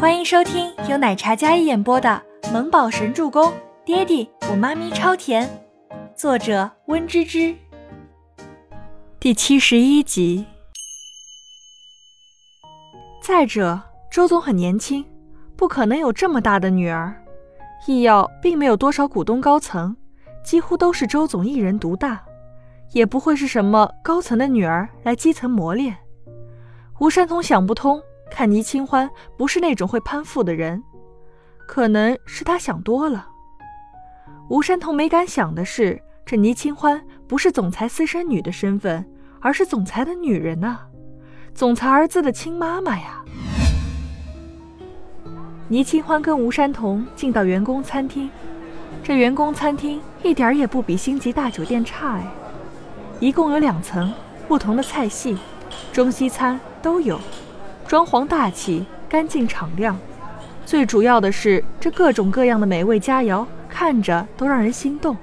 欢迎收听由奶茶嘉一演播的《萌宝神助攻》，爹地我妈咪超甜，作者温芝芝。第七十一集。再者，周总很年轻，不可能有这么大的女儿。易药并没有多少股东高层，几乎都是周总一人独大，也不会是什么高层的女儿来基层磨练。吴山童想不通。看倪清欢不是那种会攀附的人，可能是他想多了。吴山童没敢想的是，这倪清欢不是总裁私生女的身份，而是总裁的女人呐，总裁儿子的亲妈妈呀。倪清欢跟吴山童进到员工餐厅，这员工餐厅一点也不比星级大酒店差哎，一共有两层，不同的菜系，中西餐都有。装潢大气、干净敞亮，最主要的是这各种各样的美味佳肴，看着都让人心动，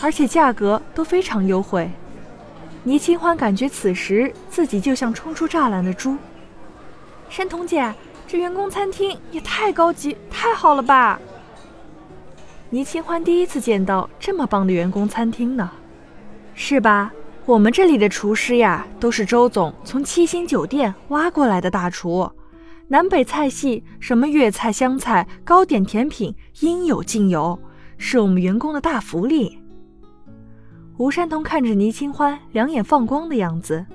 而且价格都非常优惠。倪清欢感觉此时自己就像冲出栅栏的猪。山童姐，这员工餐厅也太高级、太好了吧？倪清欢第一次见到这么棒的员工餐厅呢，是吧？我们这里的厨师呀，都是周总从七星酒店挖过来的大厨，南北菜系，什么粤菜、湘菜、糕点、甜品，应有尽有，是我们员工的大福利。吴山童看着倪清欢两眼放光的样子，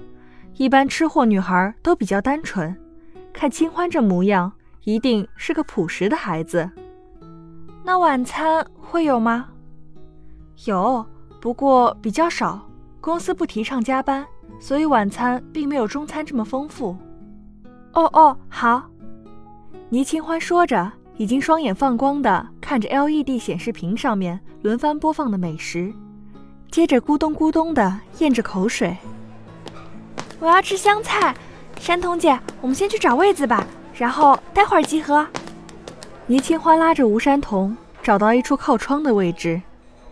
一般吃货女孩都比较单纯，看清欢这模样，一定是个朴实的孩子。那晚餐会有吗？有，不过比较少。公司不提倡加班，所以晚餐并没有中餐这么丰富。哦哦，好。倪清欢说着，已经双眼放光的看着 LED 显示屏上面轮番播放的美食，接着咕咚咕咚的咽着口水。我要吃香菜，山童姐，我们先去找位子吧，然后待会儿集合。倪清欢拉着吴山童找到一处靠窗的位置，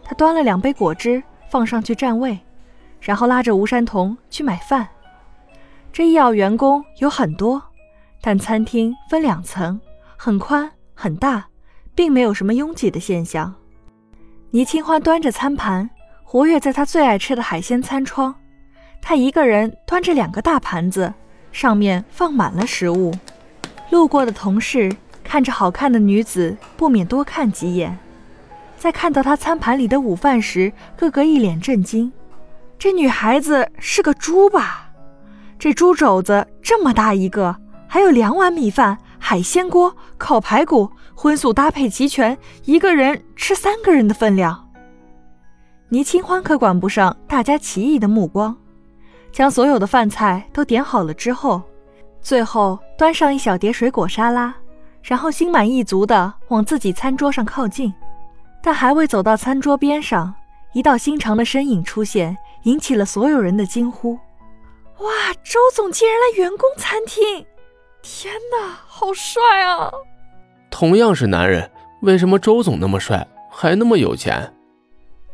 他端了两杯果汁放上去占位。然后拉着吴山童去买饭。这医药员工有很多，但餐厅分两层，很宽很大，并没有什么拥挤的现象。倪清欢端着餐盘，活跃在他最爱吃的海鲜餐窗。他一个人端着两个大盘子，上面放满了食物。路过的同事看着好看的女子，不免多看几眼。在看到他餐盘里的午饭时，个个一脸震惊。这女孩子是个猪吧？这猪肘子这么大一个，还有两碗米饭、海鲜锅、烤排骨，荤素搭配齐全，一个人吃三个人的分量。倪清欢可管不上大家奇异的目光，将所有的饭菜都点好了之后，最后端上一小碟水果沙拉，然后心满意足地往自己餐桌上靠近。但还未走到餐桌边上，一道心长的身影出现。引起了所有人的惊呼：“哇，周总竟然来员工餐厅！天哪，好帅啊！”同样是男人，为什么周总那么帅，还那么有钱？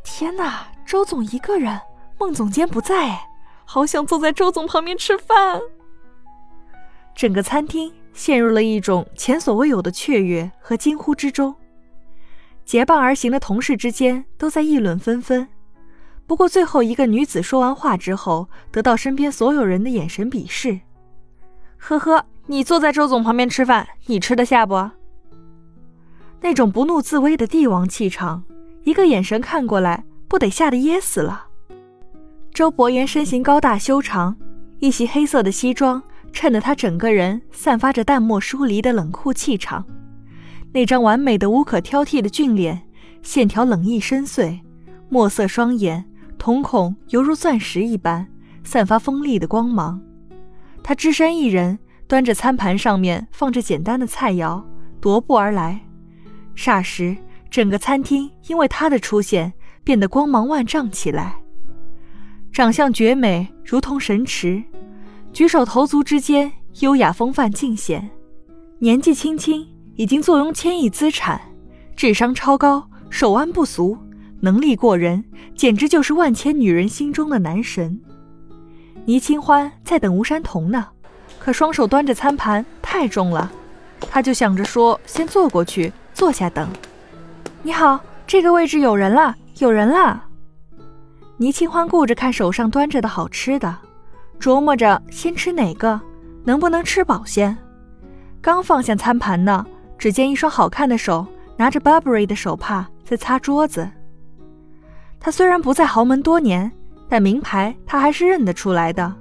天哪，周总一个人，孟总监不在，好想坐在周总旁边吃饭。整个餐厅陷入了一种前所未有的雀跃和惊呼之中，结伴而行的同事之间都在议论纷纷。不过，最后一个女子说完话之后，得到身边所有人的眼神鄙视。呵呵，你坐在周总旁边吃饭，你吃得下不？那种不怒自威的帝王气场，一个眼神看过来，不得吓得噎死了。周伯言身形高大修长，一袭黑色的西装衬得他整个人散发着淡漠疏离的冷酷气场。那张完美的、无可挑剔的俊脸，线条冷意深邃，墨色双眼。瞳孔犹如钻石一般，散发锋利的光芒。他只身一人，端着餐盘，上面放着简单的菜肴，踱步而来。霎时，整个餐厅因为他的出现变得光芒万丈起来。长相绝美，如同神池，举手投足之间优雅风范尽显。年纪轻轻，已经坐拥千亿资产，智商超高，手腕不俗。能力过人，简直就是万千女人心中的男神。倪清欢在等吴山童呢，可双手端着餐盘太重了，他就想着说先坐过去，坐下等。你好，这个位置有人了，有人了。倪清欢顾着看手上端着的好吃的，琢磨着先吃哪个，能不能吃饱先。刚放下餐盘呢，只见一双好看的手拿着 Burberry 的手帕在擦桌子。他虽然不在豪门多年，但名牌他还是认得出来的。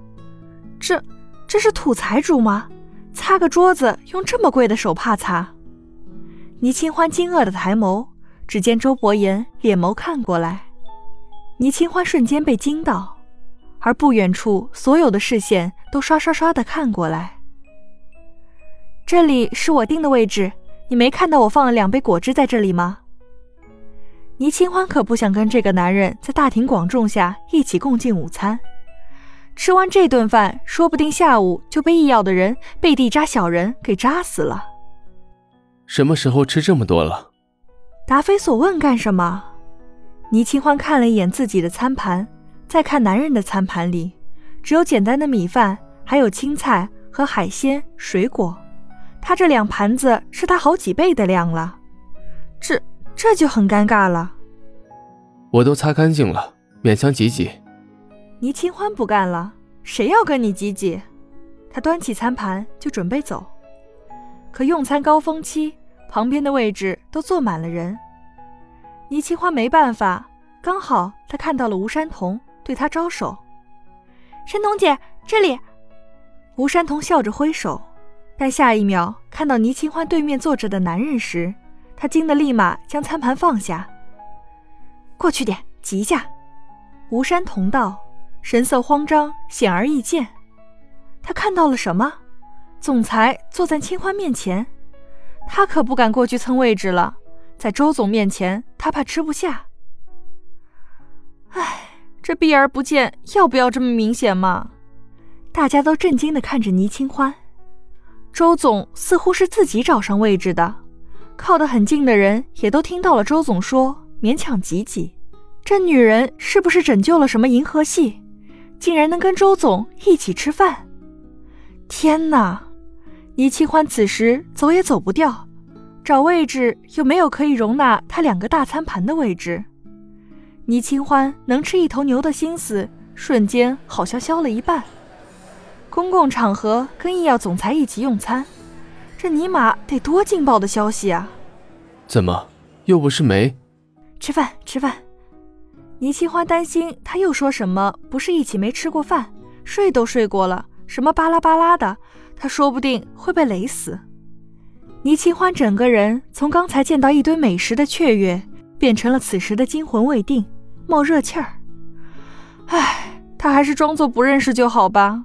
这，这是土财主吗？擦个桌子用这么贵的手帕擦？倪清欢惊愕的抬眸，只见周伯言脸眸看过来。倪清欢瞬间被惊到，而不远处所有的视线都刷刷刷的看过来。这里是我定的位置，你没看到我放了两杯果汁在这里吗？倪清欢可不想跟这个男人在大庭广众下一起共进午餐，吃完这顿饭，说不定下午就被异要的人背地扎小人给扎死了。什么时候吃这么多了？答非所问干什么？倪清欢看了一眼自己的餐盘，再看男人的餐盘里，只有简单的米饭，还有青菜和海鲜、水果。他这两盘子是他好几倍的量了，这这就很尴尬了。我都擦干净了，勉强挤挤。倪清欢不干了，谁要跟你挤挤？他端起餐盘就准备走，可用餐高峰期，旁边的位置都坐满了人。倪清欢没办法，刚好他看到了吴山童，对他招手：“山童姐，这里。”吴山童笑着挥手，但下一秒看到倪清欢对面坐着的男人时，他惊得立马将餐盘放下。过去点，挤一下。吴山同道，神色慌张，显而易见。他看到了什么？总裁坐在清欢面前，他可不敢过去蹭位置了。在周总面前，他怕吃不下。唉，这避而不见，要不要这么明显嘛？大家都震惊地看着倪清欢。周总似乎是自己找上位置的，靠得很近的人也都听到了周总说勉强挤挤。这女人是不是拯救了什么银河系，竟然能跟周总一起吃饭？天哪！倪清欢此时走也走不掉。找位置又没有可以容纳他两个大餐盘的位置，倪清欢能吃一头牛的心思瞬间好像消了一半。公共场合跟医药总裁一起用餐，这尼玛得多劲爆的消息啊！怎么又不是没？吃饭吃饭。倪清欢担心他又说什么不是一起没吃过饭，睡都睡过了，什么巴拉巴拉的，他说不定会被雷死。倪清欢整个人从刚才见到一堆美食的雀跃，变成了此时的惊魂未定，冒热气儿。唉，他还是装作不认识就好吧。